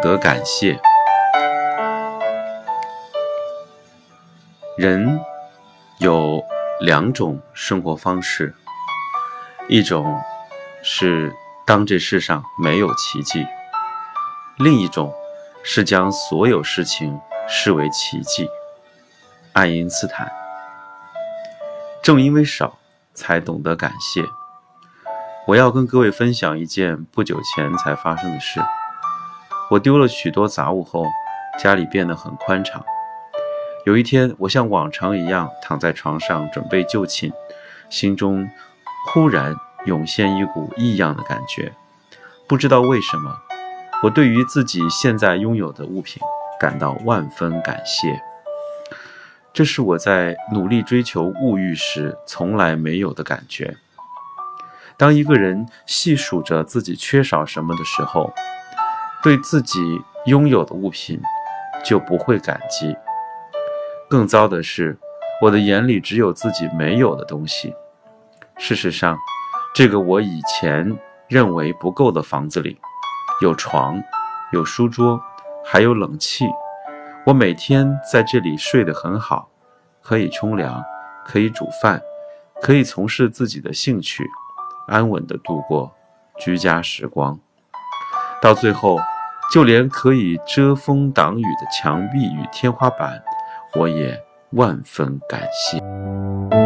懂得感谢。人有两种生活方式，一种是当这世上没有奇迹，另一种是将所有事情视为奇迹。爱因斯坦。正因为少，才懂得感谢。我要跟各位分享一件不久前才发生的事。我丢了许多杂物后，家里变得很宽敞。有一天，我像往常一样躺在床上准备就寝，心中忽然涌现一股异样的感觉。不知道为什么，我对于自己现在拥有的物品感到万分感谢。这是我在努力追求物欲时从来没有的感觉。当一个人细数着自己缺少什么的时候，对自己拥有的物品就不会感激。更糟的是，我的眼里只有自己没有的东西。事实上，这个我以前认为不够的房子里，有床，有书桌，还有冷气。我每天在这里睡得很好，可以冲凉，可以煮饭，可以从事自己的兴趣。安稳地度过居家时光，到最后，就连可以遮风挡雨的墙壁与天花板，我也万分感谢。